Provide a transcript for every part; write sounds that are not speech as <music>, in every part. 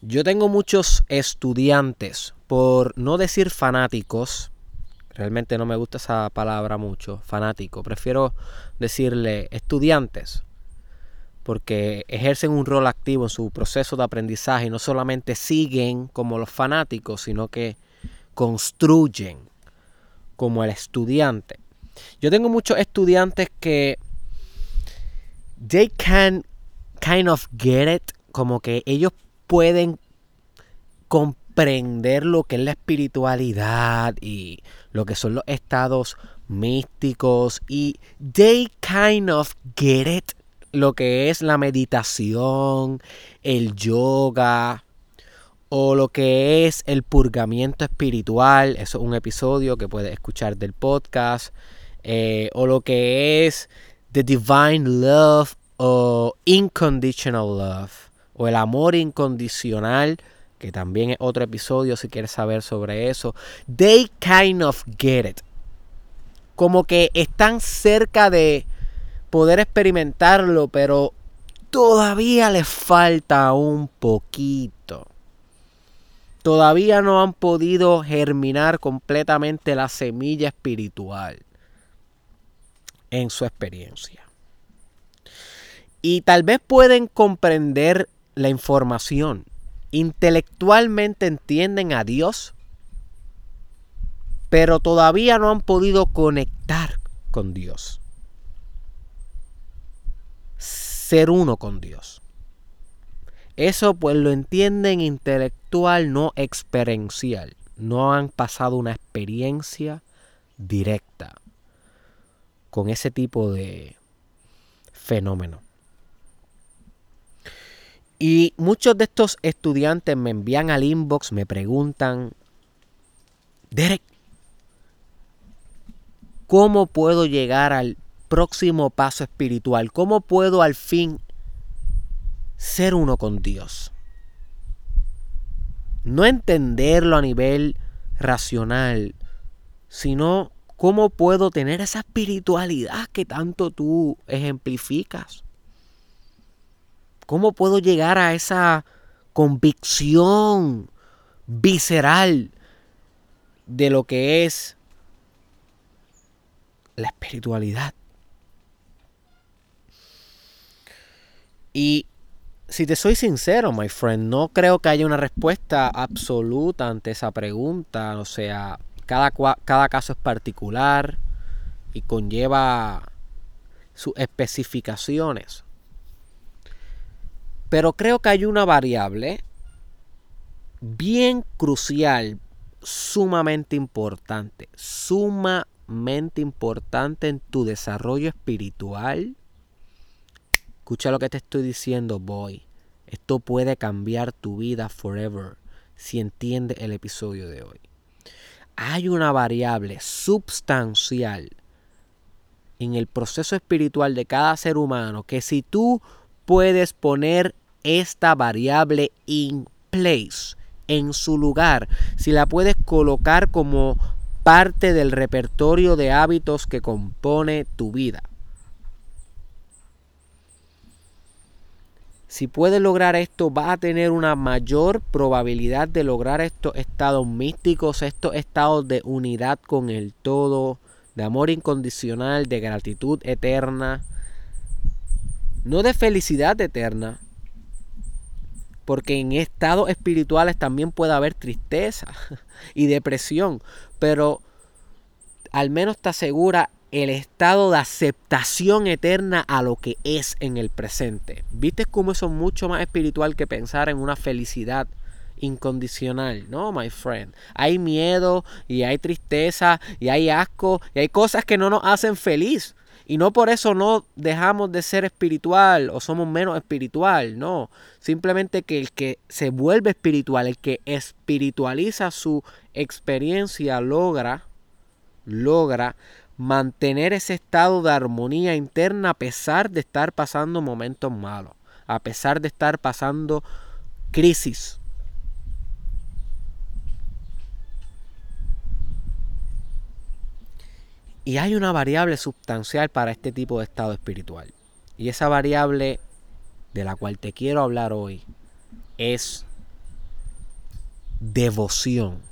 Yo tengo muchos estudiantes, por no decir fanáticos, realmente no me gusta esa palabra mucho, fanático, prefiero decirle estudiantes, porque ejercen un rol activo en su proceso de aprendizaje y no solamente siguen como los fanáticos, sino que construyen como el estudiante. Yo tengo muchos estudiantes que they can kind of get it, como que ellos pueden comprender lo que es la espiritualidad y lo que son los estados místicos y they kind of get it lo que es la meditación, el yoga o lo que es el purgamiento espiritual, eso es un episodio que puedes escuchar del podcast, eh, o lo que es the divine love o unconditional love o el amor incondicional, que también es otro episodio si quieres saber sobre eso. They kind of get it. Como que están cerca de poder experimentarlo, pero todavía les falta un poquito. Todavía no han podido germinar completamente la semilla espiritual en su experiencia. Y tal vez pueden comprender la información. Intelectualmente entienden a Dios, pero todavía no han podido conectar con Dios. Ser uno con Dios. Eso pues lo entienden intelectual, no experiencial. No han pasado una experiencia directa con ese tipo de fenómeno. Y muchos de estos estudiantes me envían al inbox, me preguntan, Derek, ¿cómo puedo llegar al próximo paso espiritual? ¿Cómo puedo al fin ser uno con Dios? No entenderlo a nivel racional, sino cómo puedo tener esa espiritualidad que tanto tú ejemplificas. ¿Cómo puedo llegar a esa convicción visceral de lo que es la espiritualidad? Y si te soy sincero, my friend, no creo que haya una respuesta absoluta ante esa pregunta. O sea, cada, cada caso es particular y conlleva sus especificaciones. Pero creo que hay una variable bien crucial, sumamente importante, sumamente importante en tu desarrollo espiritual. Escucha lo que te estoy diciendo, boy. Esto puede cambiar tu vida forever si entiendes el episodio de hoy. Hay una variable substancial en el proceso espiritual de cada ser humano que si tú puedes poner esta variable in place, en su lugar, si la puedes colocar como parte del repertorio de hábitos que compone tu vida. Si puedes lograr esto, vas a tener una mayor probabilidad de lograr estos estados místicos, estos estados de unidad con el todo, de amor incondicional, de gratitud eterna, no de felicidad eterna, porque en estados espirituales también puede haber tristeza <laughs> y depresión, pero al menos te asegura el estado de aceptación eterna a lo que es en el presente. ¿Viste cómo eso es mucho más espiritual que pensar en una felicidad incondicional? No, my friend. Hay miedo y hay tristeza y hay asco y hay cosas que no nos hacen feliz. Y no por eso no dejamos de ser espiritual o somos menos espiritual, no. Simplemente que el que se vuelve espiritual, el que espiritualiza su experiencia, logra, logra mantener ese estado de armonía interna a pesar de estar pasando momentos malos, a pesar de estar pasando crisis. Y hay una variable sustancial para este tipo de estado espiritual. Y esa variable de la cual te quiero hablar hoy es devoción.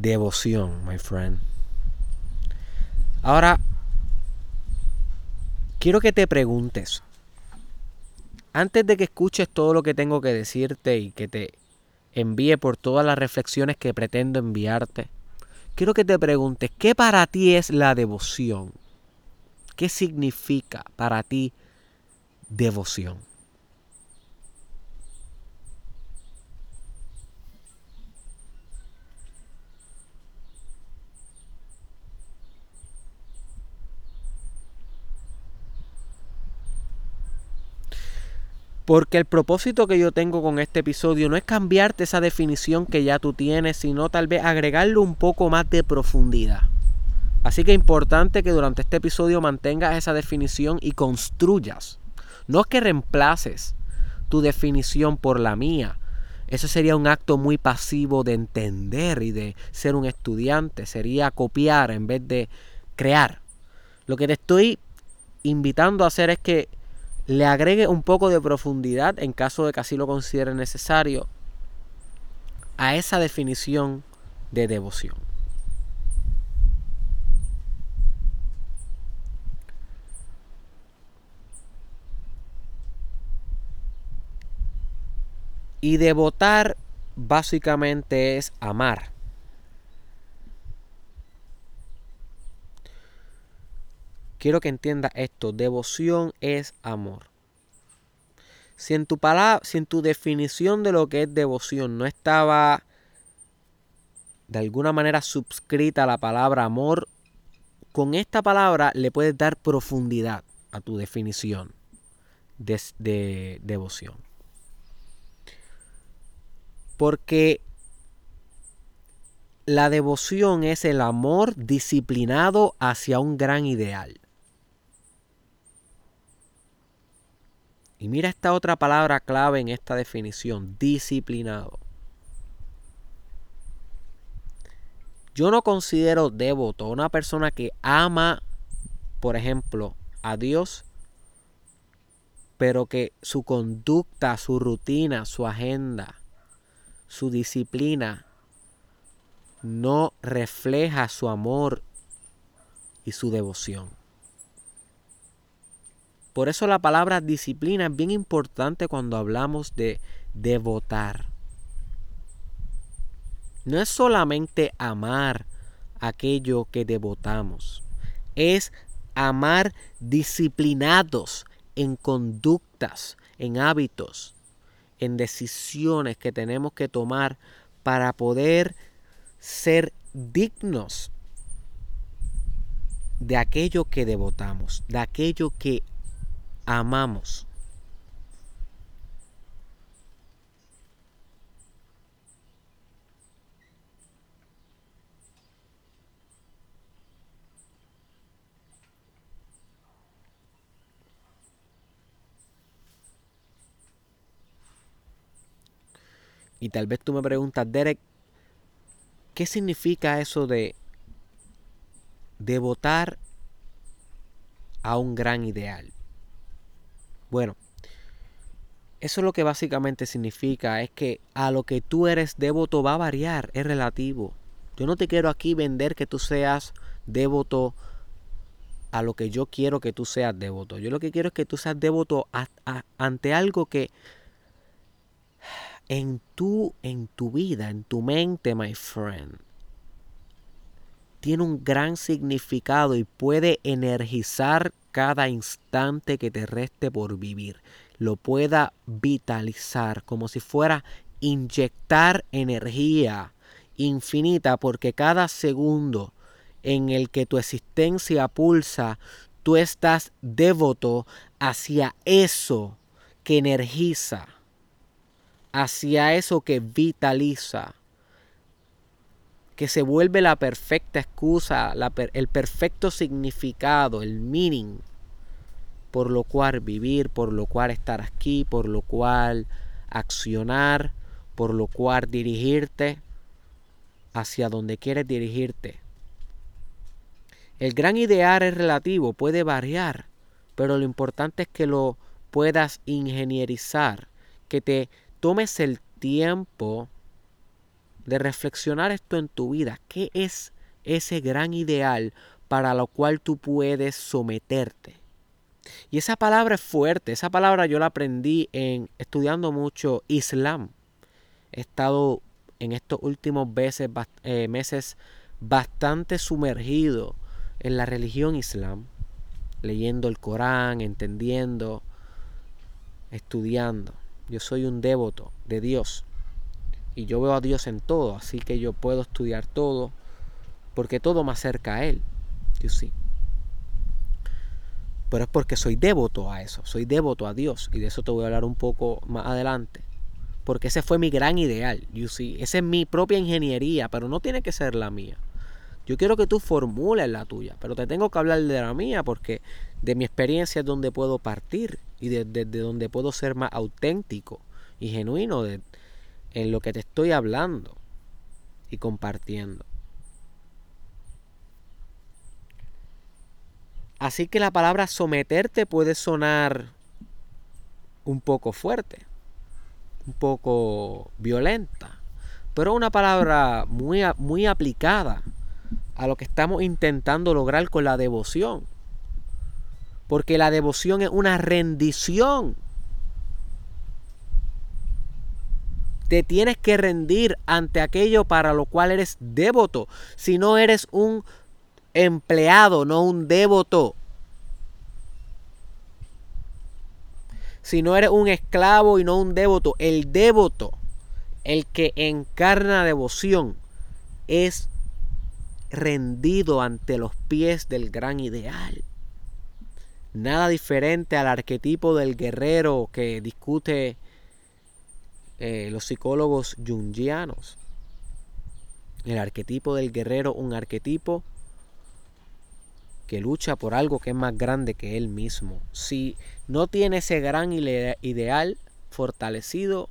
Devoción, my friend. Ahora, quiero que te preguntes, antes de que escuches todo lo que tengo que decirte y que te envíe por todas las reflexiones que pretendo enviarte, quiero que te preguntes, ¿qué para ti es la devoción? ¿Qué significa para ti devoción? Porque el propósito que yo tengo con este episodio no es cambiarte esa definición que ya tú tienes, sino tal vez agregarle un poco más de profundidad. Así que es importante que durante este episodio mantengas esa definición y construyas. No es que reemplaces tu definición por la mía. Eso sería un acto muy pasivo de entender y de ser un estudiante. Sería copiar en vez de crear. Lo que te estoy invitando a hacer es que le agregue un poco de profundidad en caso de que así lo considere necesario a esa definición de devoción. Y devotar básicamente es amar. Quiero que entiendas esto. Devoción es amor. Si en tu palabra, si en tu definición de lo que es devoción no estaba de alguna manera subscrita la palabra amor, con esta palabra le puedes dar profundidad a tu definición de, de devoción. Porque la devoción es el amor disciplinado hacia un gran ideal. Y mira esta otra palabra clave en esta definición, disciplinado. Yo no considero devoto a una persona que ama, por ejemplo, a Dios, pero que su conducta, su rutina, su agenda, su disciplina no refleja su amor y su devoción. Por eso la palabra disciplina es bien importante cuando hablamos de devotar. No es solamente amar aquello que devotamos, es amar disciplinados en conductas, en hábitos, en decisiones que tenemos que tomar para poder ser dignos de aquello que devotamos, de aquello que amamos. Y tal vez tú me preguntas, Derek, ¿qué significa eso de devotar a un gran ideal? Bueno, eso lo que básicamente significa es que a lo que tú eres devoto va a variar, es relativo. Yo no te quiero aquí vender que tú seas devoto a lo que yo quiero que tú seas devoto. Yo lo que quiero es que tú seas devoto ante algo que en tu, en tu vida, en tu mente, my friend, tiene un gran significado y puede energizar cada instante que te reste por vivir. Lo pueda vitalizar como si fuera inyectar energía infinita porque cada segundo en el que tu existencia pulsa, tú estás devoto hacia eso que energiza, hacia eso que vitaliza, que se vuelve la perfecta excusa, el perfecto significado, el meaning, por lo cual vivir, por lo cual estar aquí, por lo cual accionar, por lo cual dirigirte hacia donde quieres dirigirte. El gran ideal es relativo, puede variar, pero lo importante es que lo puedas ingenierizar, que te tomes el tiempo de reflexionar esto en tu vida. ¿Qué es ese gran ideal para lo cual tú puedes someterte? Y esa palabra es fuerte, esa palabra yo la aprendí en estudiando mucho Islam. He estado en estos últimos eh, meses bastante sumergido en la religión islam, leyendo el Corán, entendiendo, estudiando. Yo soy un devoto de Dios y yo veo a Dios en todo, así que yo puedo estudiar todo porque todo me acerca a Él. Yo sí. Pero es porque soy devoto a eso, soy devoto a Dios y de eso te voy a hablar un poco más adelante. Porque ese fue mi gran ideal, you. Esa es mi propia ingeniería, pero no tiene que ser la mía. Yo quiero que tú formules la tuya, pero te tengo que hablar de la mía porque de mi experiencia es donde puedo partir y desde de, donde puedo ser más auténtico y genuino de, en lo que te estoy hablando y compartiendo. Así que la palabra someterte puede sonar un poco fuerte, un poco violenta, pero una palabra muy, muy aplicada a lo que estamos intentando lograr con la devoción. Porque la devoción es una rendición. Te tienes que rendir ante aquello para lo cual eres devoto. Si no eres un empleado, no un devoto. Si no eres un esclavo y no un devoto, el devoto, el que encarna devoción, es rendido ante los pies del gran ideal. Nada diferente al arquetipo del guerrero que discute eh, los psicólogos jungianos. El arquetipo del guerrero, un arquetipo que lucha por algo que es más grande que él mismo. Si no tiene ese gran ideal fortalecido,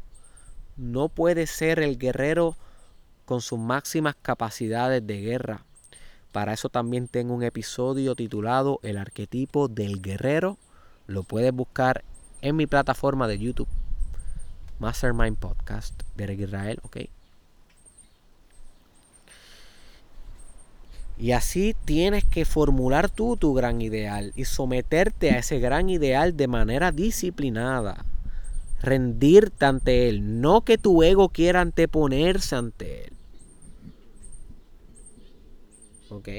no puede ser el guerrero con sus máximas capacidades de guerra. Para eso también tengo un episodio titulado El arquetipo del guerrero. Lo puedes buscar en mi plataforma de YouTube. Mastermind Podcast, Derek Israel, ok. Y así tienes que formular tú tu gran ideal y someterte a ese gran ideal de manera disciplinada. Rendirte ante él, no que tu ego quiera anteponerse ante él. ¿Ok?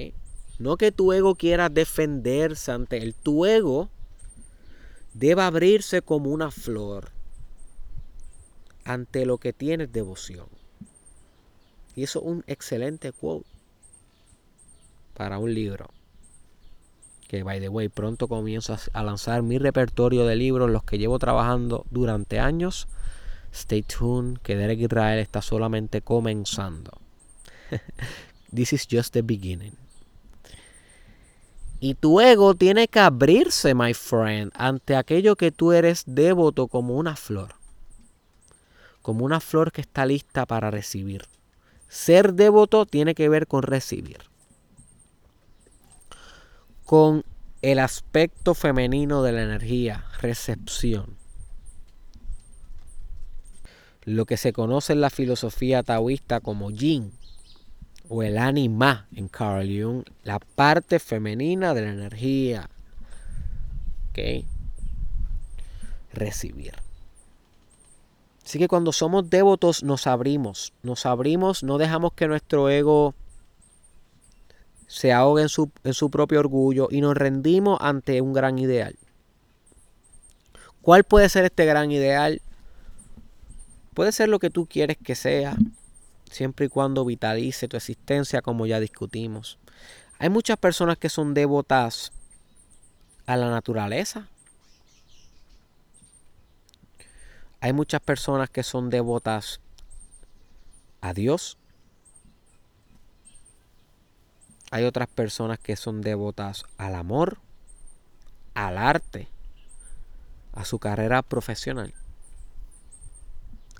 No que tu ego quiera defenderse ante él. Tu ego debe abrirse como una flor ante lo que tienes devoción. Y eso es un excelente quote para un libro. Que, by the way, pronto comienzo a lanzar mi repertorio de libros, los que llevo trabajando durante años. Stay tuned, que Derek Israel está solamente comenzando. <laughs> This is just the beginning. Y tu ego tiene que abrirse, my friend, ante aquello que tú eres devoto como una flor. Como una flor que está lista para recibir. Ser devoto tiene que ver con recibir. Con el aspecto femenino de la energía, recepción. Lo que se conoce en la filosofía taoísta como yin o el anima en Carl Jung, la parte femenina de la energía. ¿Ok? Recibir. Así que cuando somos devotos nos abrimos, nos abrimos, no dejamos que nuestro ego se ahogue en su, en su propio orgullo y nos rendimos ante un gran ideal. ¿Cuál puede ser este gran ideal? Puede ser lo que tú quieres que sea, siempre y cuando vitalice tu existencia como ya discutimos. Hay muchas personas que son devotas a la naturaleza. Hay muchas personas que son devotas a Dios. Hay otras personas que son devotas al amor, al arte, a su carrera profesional.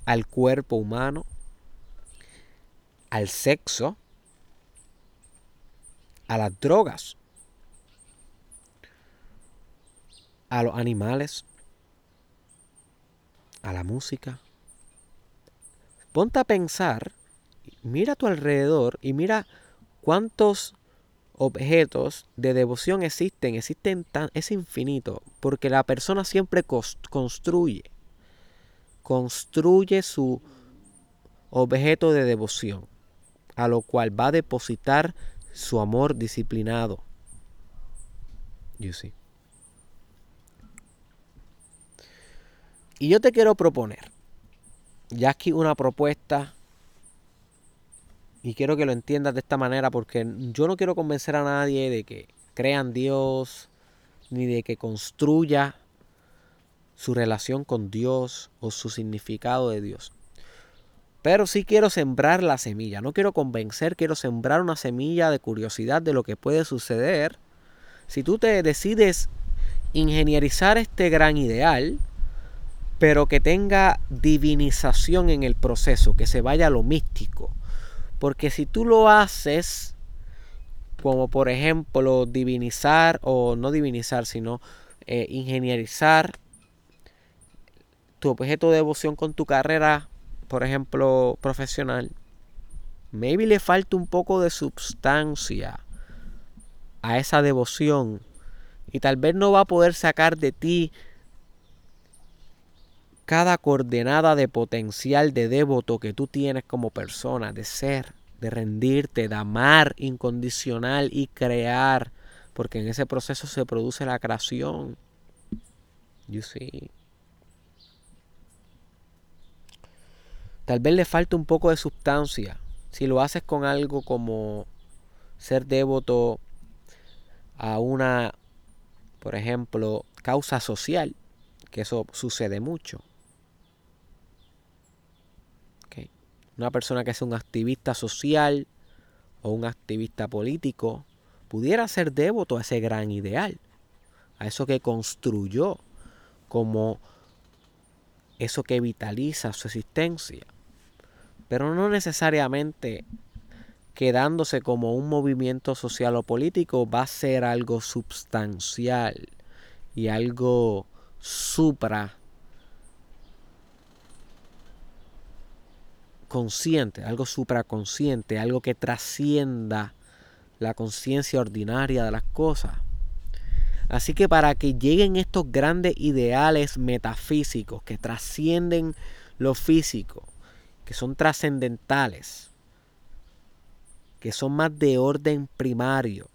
al cuerpo humano, al sexo, a las drogas, a los animales, a la música. Ponte a pensar, mira a tu alrededor y mira cuántos objetos de devoción existen, existen tan, es infinito, porque la persona siempre construye, construye su objeto de devoción, a lo cual va a depositar su amor disciplinado. You see. Y yo te quiero proponer, ya aquí una propuesta, y quiero que lo entiendas de esta manera, porque yo no quiero convencer a nadie de que crea en Dios, ni de que construya su relación con Dios o su significado de Dios. Pero sí quiero sembrar la semilla, no quiero convencer, quiero sembrar una semilla de curiosidad de lo que puede suceder si tú te decides ingenierizar este gran ideal, pero que tenga divinización en el proceso, que se vaya a lo místico. Porque si tú lo haces, como por ejemplo divinizar, o no divinizar, sino eh, ingenierizar tu objeto de devoción con tu carrera, por ejemplo, profesional, maybe le falta un poco de sustancia a esa devoción y tal vez no va a poder sacar de ti cada coordenada de potencial de devoto que tú tienes como persona, de ser, de rendirte, de amar incondicional y crear, porque en ese proceso se produce la creación. You see. Tal vez le falta un poco de sustancia. Si lo haces con algo como ser devoto a una, por ejemplo, causa social, que eso sucede mucho. Una persona que sea un activista social o un activista político pudiera ser devoto a ese gran ideal, a eso que construyó como eso que vitaliza su existencia, pero no necesariamente quedándose como un movimiento social o político va a ser algo substancial y algo supra consciente, algo supraconsciente, algo que trascienda la conciencia ordinaria de las cosas. Así que para que lleguen estos grandes ideales metafísicos que trascienden lo físico, que son trascendentales, que son más de orden primario,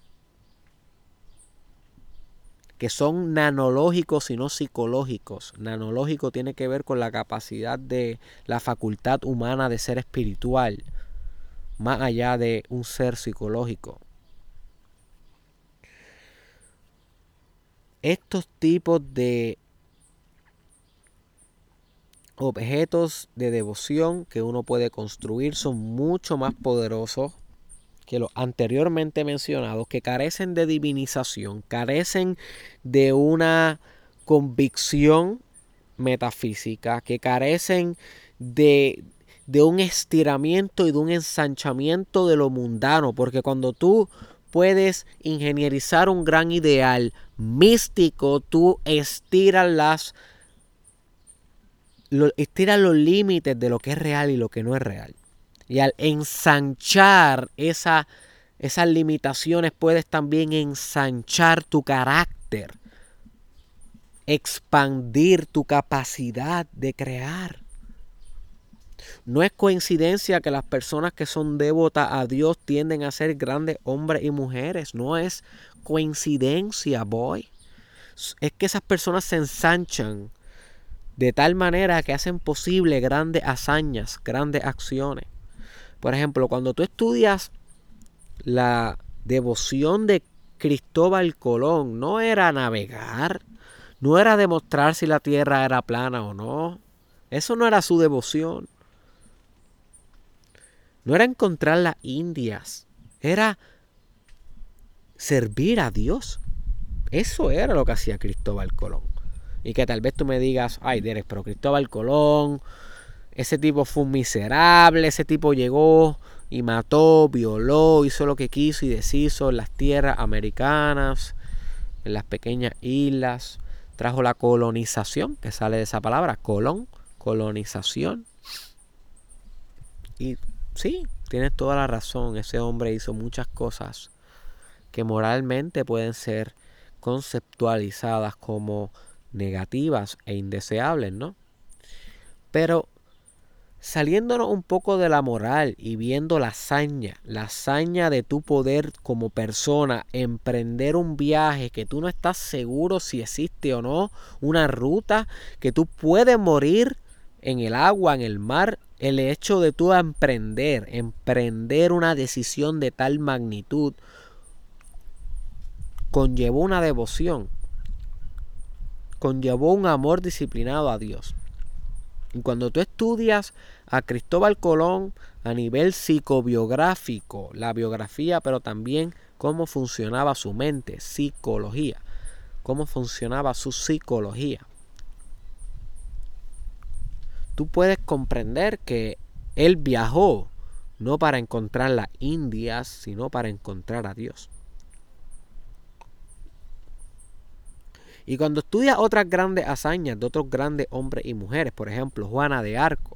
que son nanológicos y no psicológicos. Nanológico tiene que ver con la capacidad de la facultad humana de ser espiritual, más allá de un ser psicológico. Estos tipos de objetos de devoción que uno puede construir son mucho más poderosos que los anteriormente mencionados, que carecen de divinización, carecen de una convicción metafísica, que carecen de, de un estiramiento y de un ensanchamiento de lo mundano, porque cuando tú puedes ingenierizar un gran ideal místico, tú estiras las estiras los límites de lo que es real y lo que no es real. Y al ensanchar esa, esas limitaciones puedes también ensanchar tu carácter, expandir tu capacidad de crear. No es coincidencia que las personas que son devotas a Dios tienden a ser grandes hombres y mujeres. No es coincidencia, boy. Es que esas personas se ensanchan de tal manera que hacen posible grandes hazañas, grandes acciones. Por ejemplo, cuando tú estudias la devoción de Cristóbal Colón, no era navegar, no era demostrar si la tierra era plana o no. Eso no era su devoción. No era encontrar las Indias, era servir a Dios. Eso era lo que hacía Cristóbal Colón. Y que tal vez tú me digas, ay, Derek, pero Cristóbal Colón ese tipo fue un miserable, ese tipo llegó y mató, violó, hizo lo que quiso y deshizo en las tierras americanas, en las pequeñas islas, trajo la colonización, que sale de esa palabra, colon, colonización. Y sí, tienes toda la razón, ese hombre hizo muchas cosas que moralmente pueden ser conceptualizadas como negativas e indeseables, ¿no? Pero saliéndonos un poco de la moral y viendo la hazaña, la hazaña de tu poder como persona, emprender un viaje que tú no estás seguro si existe o no, una ruta que tú puedes morir en el agua, en el mar, el hecho de tú emprender, emprender una decisión de tal magnitud, conllevó una devoción, conllevó un amor disciplinado a Dios. Y cuando tú estudias a Cristóbal Colón a nivel psicobiográfico, la biografía, pero también cómo funcionaba su mente, psicología, cómo funcionaba su psicología, tú puedes comprender que él viajó no para encontrar las Indias, sino para encontrar a Dios. Y cuando estudias otras grandes hazañas de otros grandes hombres y mujeres, por ejemplo, Juana de Arco,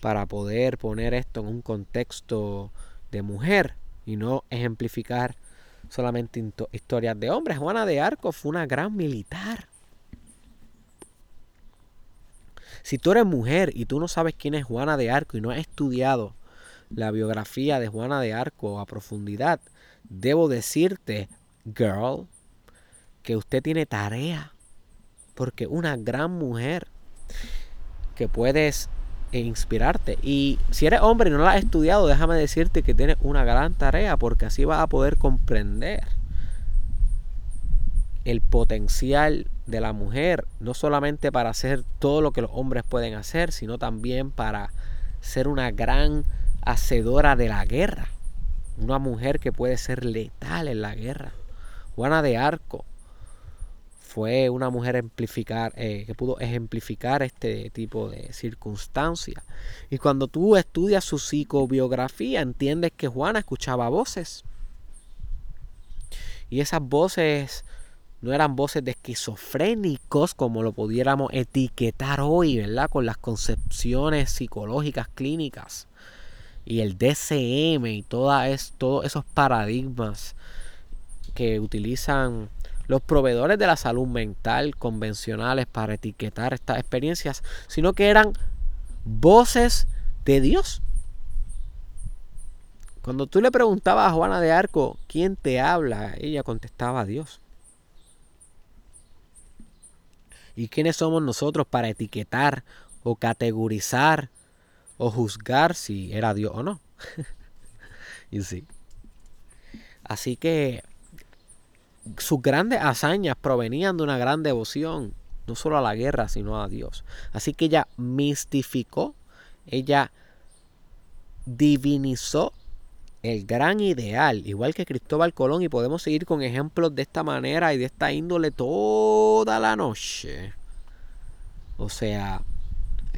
para poder poner esto en un contexto de mujer y no ejemplificar solamente historias de hombres, Juana de Arco fue una gran militar. Si tú eres mujer y tú no sabes quién es Juana de Arco y no has estudiado la biografía de Juana de Arco a profundidad, debo decirte, girl, que usted tiene tarea, porque una gran mujer que puedes inspirarte. Y si eres hombre y no la has estudiado, déjame decirte que tienes una gran tarea, porque así vas a poder comprender el potencial de la mujer, no solamente para hacer todo lo que los hombres pueden hacer, sino también para ser una gran hacedora de la guerra. Una mujer que puede ser letal en la guerra. Juana de Arco fue una mujer ejemplificar, eh, que pudo ejemplificar este tipo de circunstancias. Y cuando tú estudias su psicobiografía, entiendes que Juana escuchaba voces. Y esas voces no eran voces de esquizofrénicos como lo pudiéramos etiquetar hoy, ¿verdad? Con las concepciones psicológicas clínicas y el DCM y toda es, todos esos paradigmas que utilizan los proveedores de la salud mental convencionales para etiquetar estas experiencias, sino que eran voces de Dios. Cuando tú le preguntabas a Juana de Arco, ¿quién te habla? Ella contestaba a Dios. ¿Y quiénes somos nosotros para etiquetar o categorizar o juzgar si era Dios o no? <laughs> y sí. Así que sus grandes hazañas provenían de una gran devoción, no solo a la guerra, sino a Dios. Así que ella mistificó, ella divinizó el gran ideal, igual que Cristóbal Colón, y podemos seguir con ejemplos de esta manera y de esta índole toda la noche. O sea,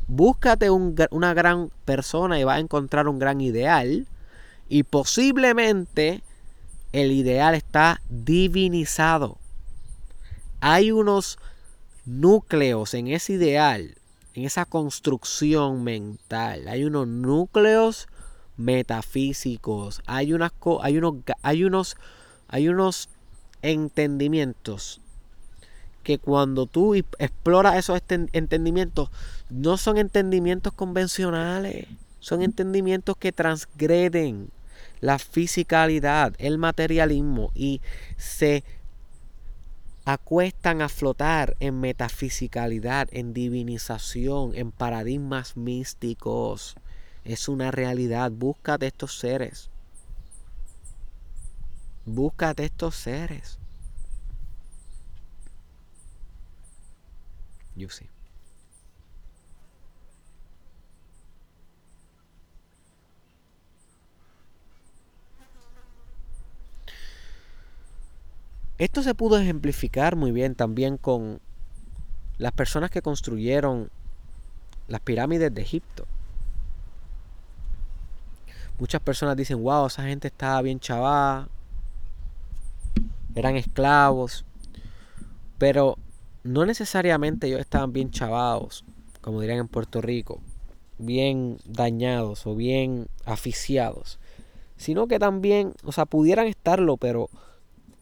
búscate una gran persona y vas a encontrar un gran ideal, y posiblemente el ideal está divinizado. Hay unos núcleos en ese ideal, en esa construcción mental. Hay unos núcleos metafísicos. Hay, unas, hay, unos, hay, unos, hay unos entendimientos que cuando tú exploras esos entendimientos, no son entendimientos convencionales, son entendimientos que transgreden la fisicalidad, el materialismo y se acuestan a flotar en metafisicalidad, en divinización, en paradigmas místicos. Es una realidad. Búscate estos seres. Búscate estos seres. Yo sí. Esto se pudo ejemplificar muy bien también con las personas que construyeron las pirámides de Egipto. Muchas personas dicen, wow, esa gente estaba bien chavada, eran esclavos, pero no necesariamente ellos estaban bien chavados, como dirían en Puerto Rico, bien dañados o bien aficiados, sino que también, o sea, pudieran estarlo, pero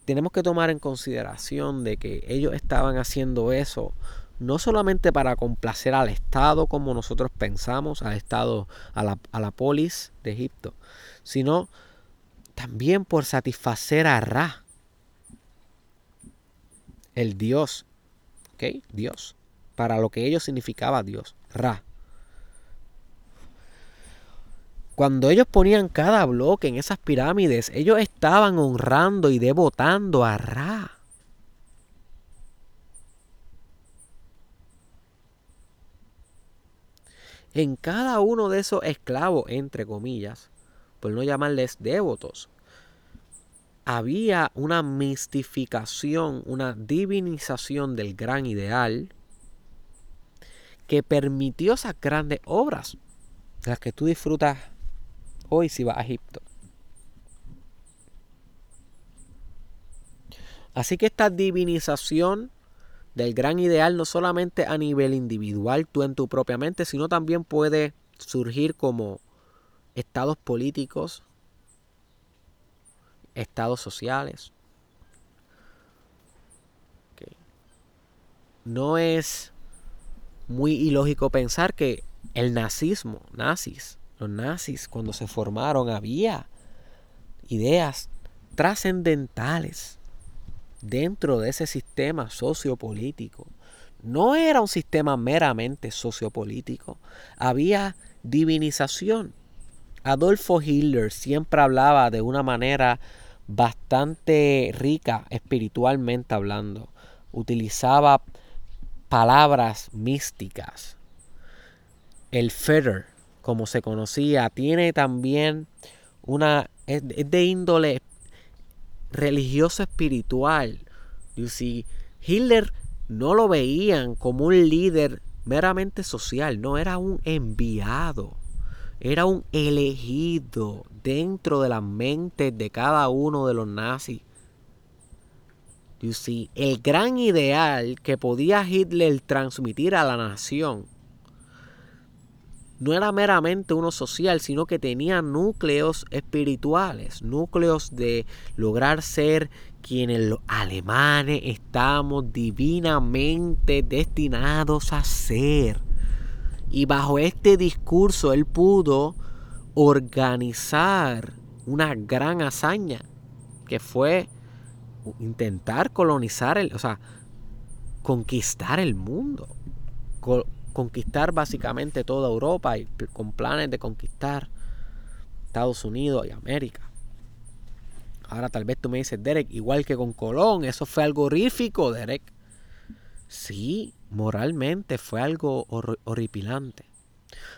tenemos que tomar en consideración de que ellos estaban haciendo eso no solamente para complacer al Estado como nosotros pensamos, al Estado, a la, a la polis de Egipto, sino también por satisfacer a Ra, el Dios, ¿ok? Dios, para lo que ellos significaba Dios, Ra. Cuando ellos ponían cada bloque en esas pirámides, ellos estaban honrando y devotando a Ra. en cada uno de esos esclavos, entre comillas, por no llamarles devotos, había una mistificación, una divinización del gran ideal que permitió esas grandes obras, las que tú disfrutas hoy si vas a Egipto. Así que esta divinización del gran ideal no solamente a nivel individual, tú en tu propia mente, sino también puede surgir como estados políticos, estados sociales. No es muy ilógico pensar que el nazismo, nazis, los nazis cuando se formaron había ideas trascendentales dentro de ese sistema sociopolítico. No era un sistema meramente sociopolítico, había divinización. Adolfo Hitler siempre hablaba de una manera bastante rica espiritualmente hablando. Utilizaba palabras místicas. El Führer, como se conocía, tiene también una es de índole religioso espiritual. You Hitler no lo veían como un líder meramente social, no era un enviado, era un elegido dentro de la mente de cada uno de los nazis. You see, el gran ideal que podía Hitler transmitir a la nación no era meramente uno social, sino que tenía núcleos espirituales, núcleos de lograr ser quienes los alemanes estamos divinamente destinados a ser. Y bajo este discurso él pudo organizar una gran hazaña, que fue intentar colonizar, el, o sea, conquistar el mundo conquistar básicamente toda Europa y con planes de conquistar Estados Unidos y América. Ahora tal vez tú me dices, Derek, igual que con Colón, eso fue algo horrífico, Derek. Sí, moralmente fue algo horripilante.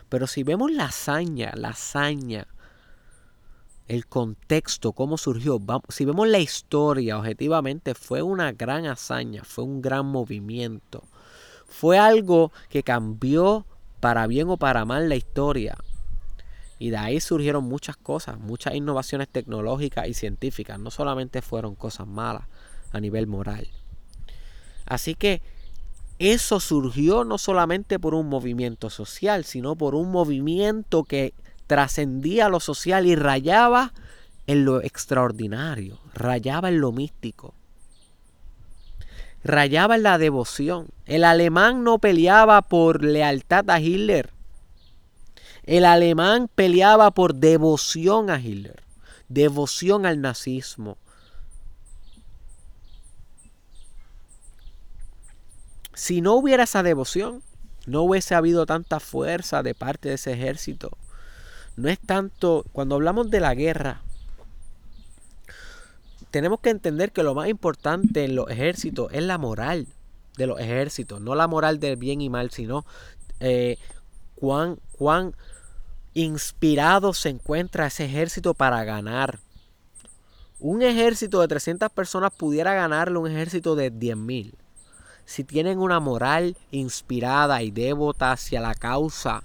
Pero si vemos la hazaña, la hazaña, el contexto, cómo surgió, si vemos la historia, objetivamente fue una gran hazaña, fue un gran movimiento. Fue algo que cambió para bien o para mal la historia. Y de ahí surgieron muchas cosas, muchas innovaciones tecnológicas y científicas. No solamente fueron cosas malas a nivel moral. Así que eso surgió no solamente por un movimiento social, sino por un movimiento que trascendía lo social y rayaba en lo extraordinario, rayaba en lo místico rayaba en la devoción. El alemán no peleaba por lealtad a Hitler. El alemán peleaba por devoción a Hitler, devoción al nazismo. Si no hubiera esa devoción, no hubiese habido tanta fuerza de parte de ese ejército. No es tanto, cuando hablamos de la guerra, tenemos que entender que lo más importante en los ejércitos es la moral de los ejércitos, no la moral del bien y mal, sino eh, cuán, cuán inspirado se encuentra ese ejército para ganar. Un ejército de 300 personas pudiera ganarle un ejército de 10.000. si tienen una moral inspirada y devota hacia la causa,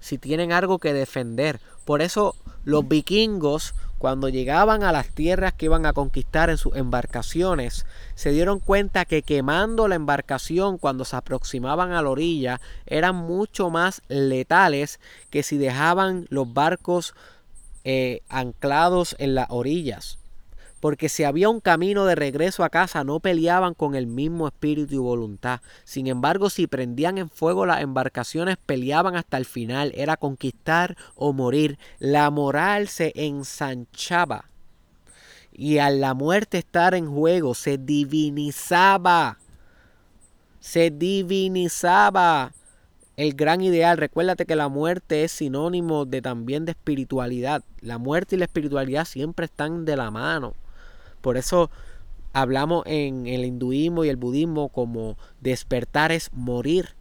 si tienen algo que defender. Por eso los vikingos, cuando llegaban a las tierras que iban a conquistar en sus embarcaciones, se dieron cuenta que quemando la embarcación cuando se aproximaban a la orilla eran mucho más letales que si dejaban los barcos eh, anclados en las orillas porque si había un camino de regreso a casa no peleaban con el mismo espíritu y voluntad. Sin embargo, si prendían en fuego las embarcaciones, peleaban hasta el final, era conquistar o morir. La moral se ensanchaba y a la muerte estar en juego se divinizaba. Se divinizaba el gran ideal. Recuérdate que la muerte es sinónimo de también de espiritualidad. La muerte y la espiritualidad siempre están de la mano. Por eso hablamos en el hinduismo y el budismo como despertar es morir.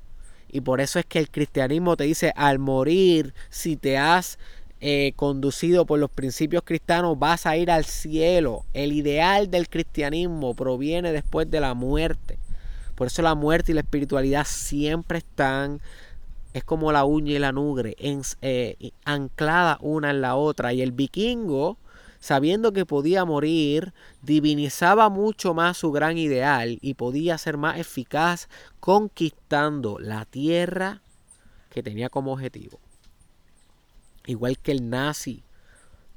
Y por eso es que el cristianismo te dice, al morir, si te has eh, conducido por los principios cristianos, vas a ir al cielo. El ideal del cristianismo proviene después de la muerte. Por eso la muerte y la espiritualidad siempre están, es como la uña y la nugre, en, eh, anclada una en la otra. Y el vikingo sabiendo que podía morir, divinizaba mucho más su gran ideal y podía ser más eficaz conquistando la tierra que tenía como objetivo. Igual que el nazi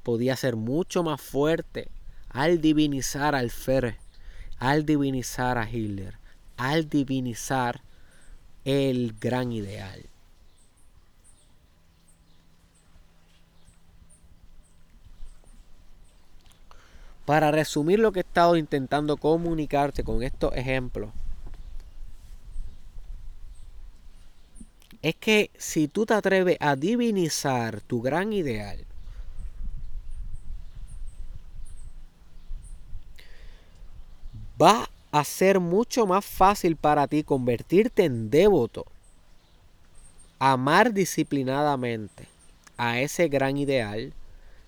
podía ser mucho más fuerte al divinizar al Führer, al divinizar a Hitler, al divinizar el gran ideal. Para resumir lo que he estado intentando comunicarte con estos ejemplos, es que si tú te atreves a divinizar tu gran ideal, va a ser mucho más fácil para ti convertirte en devoto, amar disciplinadamente a ese gran ideal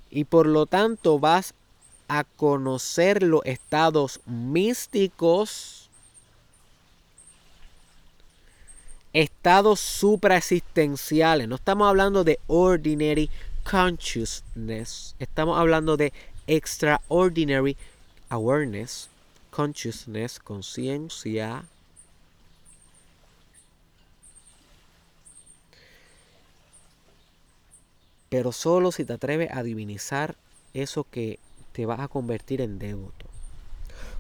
y por lo tanto vas a conocer los estados místicos, estados supraexistenciales. No estamos hablando de ordinary consciousness, estamos hablando de extraordinary awareness, consciousness, conciencia. Pero solo si te atreves a divinizar eso que te vas a convertir en devoto.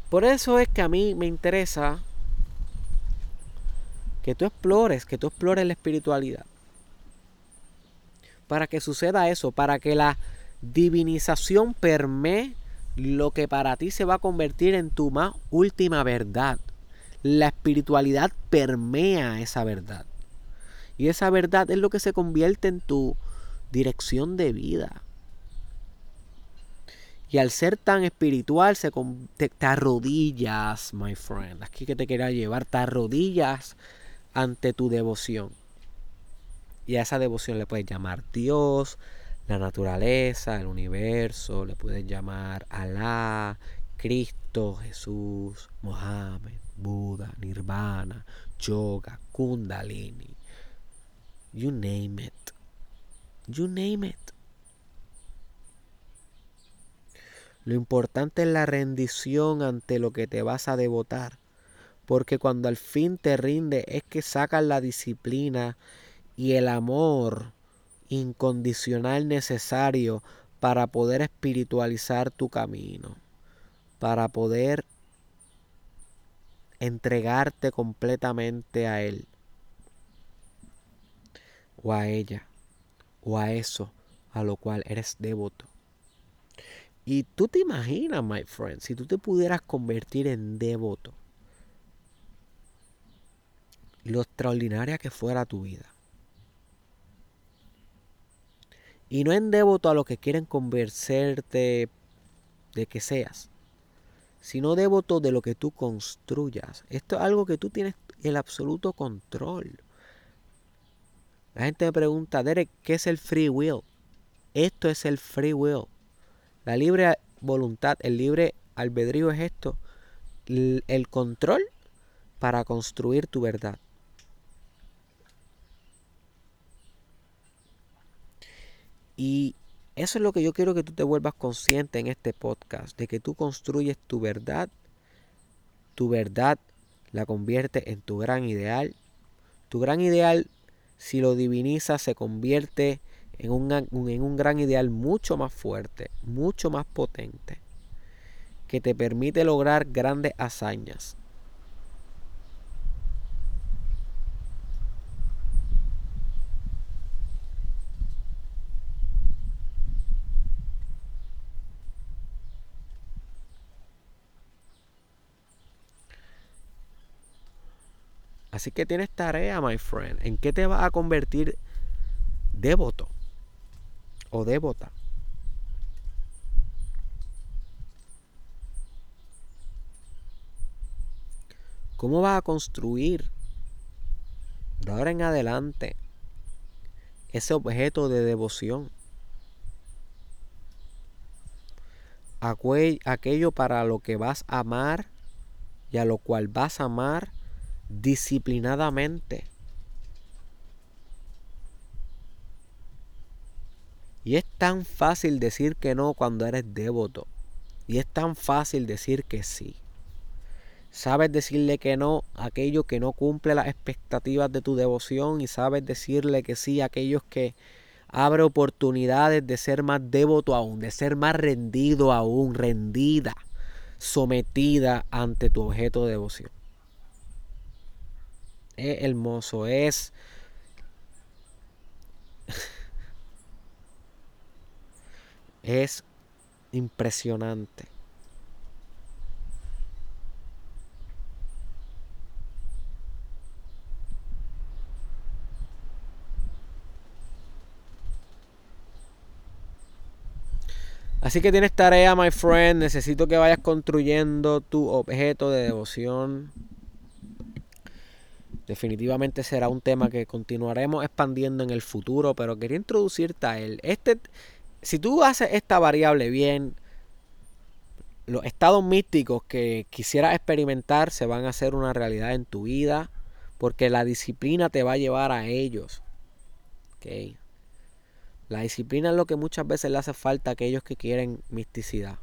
Por eso es que a mí me interesa que tú explores, que tú explores la espiritualidad. Para que suceda eso, para que la divinización permee lo que para ti se va a convertir en tu más última verdad. La espiritualidad permea esa verdad. Y esa verdad es lo que se convierte en tu dirección de vida. Y al ser tan espiritual, se te, te, arrodillas, my friend. Aquí que te quería llevar, te arrodillas ante tu devoción. Y a esa devoción le puedes llamar Dios, la naturaleza, el universo, le puedes llamar Alá, Cristo, Jesús, Mohammed, Buda, Nirvana, Yoga, Kundalini. You name it. You name it. Lo importante es la rendición ante lo que te vas a devotar. Porque cuando al fin te rinde es que sacas la disciplina y el amor incondicional necesario para poder espiritualizar tu camino. Para poder entregarte completamente a Él. O a ella. O a eso a lo cual eres devoto. Y tú te imaginas, my friend, si tú te pudieras convertir en devoto, lo extraordinaria que fuera tu vida. Y no en devoto a lo que quieren convencerte de que seas, sino devoto de lo que tú construyas. Esto es algo que tú tienes el absoluto control. La gente me pregunta, Derek, ¿qué es el free will? Esto es el free will. La libre voluntad, el libre albedrío es esto. El control para construir tu verdad. Y eso es lo que yo quiero que tú te vuelvas consciente en este podcast, de que tú construyes tu verdad, tu verdad la convierte en tu gran ideal, tu gran ideal si lo divinizas se convierte en un, en un gran ideal mucho más fuerte, mucho más potente, que te permite lograr grandes hazañas. Así que tienes tarea, my friend. ¿En qué te vas a convertir devoto o devota? ¿Cómo vas a construir de ahora en adelante ese objeto de devoción? Aquello para lo que vas a amar y a lo cual vas a amar disciplinadamente. Y es tan fácil decir que no cuando eres devoto. Y es tan fácil decir que sí. Sabes decirle que no a aquello que no cumple las expectativas de tu devoción y sabes decirle que sí a aquellos que abre oportunidades de ser más devoto aún, de ser más rendido aún, rendida, sometida ante tu objeto de devoción es hermoso, es... es impresionante. Así que tienes tarea, my friend. Necesito que vayas construyendo tu objeto de devoción Definitivamente será un tema que continuaremos expandiendo en el futuro, pero quería introducirte a él. Este, si tú haces esta variable bien, los estados místicos que quisieras experimentar se van a hacer una realidad en tu vida, porque la disciplina te va a llevar a ellos. La disciplina es lo que muchas veces le hace falta a aquellos que quieren misticidad.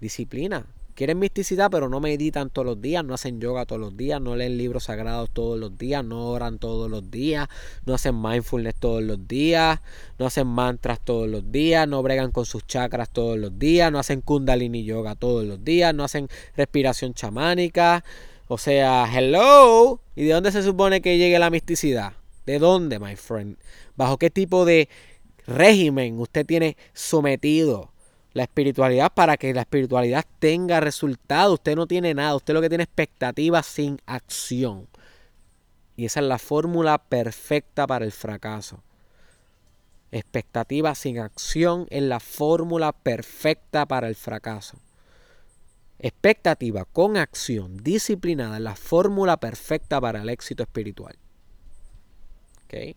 Disciplina. Quieren misticidad, pero no meditan todos los días, no hacen yoga todos los días, no leen libros sagrados todos los días, no oran todos los días, no hacen mindfulness todos los días, no hacen mantras todos los días, no bregan con sus chakras todos los días, no hacen kundalini yoga todos los días, no hacen respiración chamánica. O sea, hello. ¿Y de dónde se supone que llegue la misticidad? ¿De dónde, my friend? ¿Bajo qué tipo de régimen usted tiene sometido la espiritualidad para que la espiritualidad tenga resultado. Usted no tiene nada, usted lo que tiene es expectativa sin acción. Y esa es la fórmula perfecta para el fracaso. Expectativa sin acción es la fórmula perfecta para el fracaso. Expectativa con acción disciplinada es la fórmula perfecta para el éxito espiritual. ¿Ok?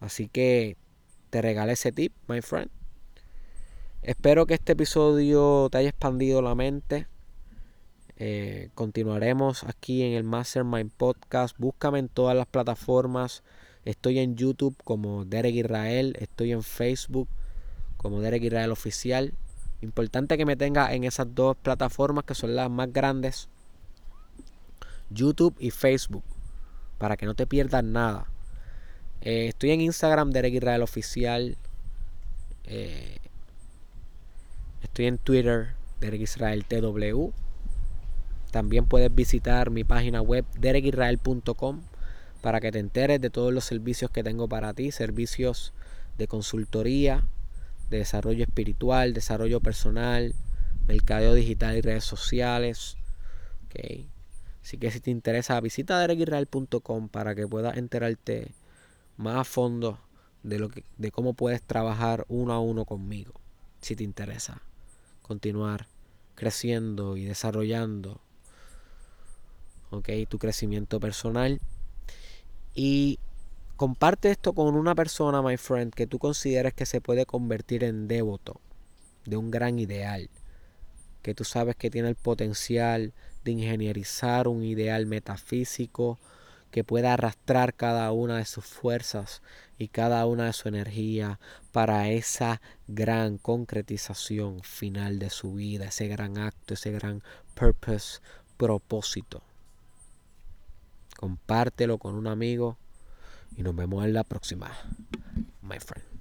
Así que te regalé ese tip, my friend. Espero que este episodio te haya expandido la mente. Eh, continuaremos aquí en el Mastermind Podcast. Búscame en todas las plataformas. Estoy en YouTube como Derek Israel. Estoy en Facebook como Derek Israel Oficial. Importante que me tenga en esas dos plataformas que son las más grandes. YouTube y Facebook. Para que no te pierdas nada. Eh, estoy en Instagram Derek Israel Oficial. Eh, Estoy en Twitter, Derek TW. También puedes visitar mi página web derekisrael.com para que te enteres de todos los servicios que tengo para ti, servicios de consultoría, de desarrollo espiritual, desarrollo personal, mercadeo digital y redes sociales. Okay. Así que si te interesa, visita derekisrael.com para que puedas enterarte más a fondo de, lo que, de cómo puedes trabajar uno a uno conmigo, si te interesa continuar creciendo y desarrollando tu crecimiento personal. Y comparte esto con una persona my friend que tú consideres que se puede convertir en devoto de un gran ideal que tú sabes que tiene el potencial de ingenierizar un ideal metafísico que pueda arrastrar cada una de sus fuerzas y cada una de su energía para esa gran concretización final de su vida, ese gran acto, ese gran purpose, propósito. Compártelo con un amigo y nos vemos en la próxima, my friend.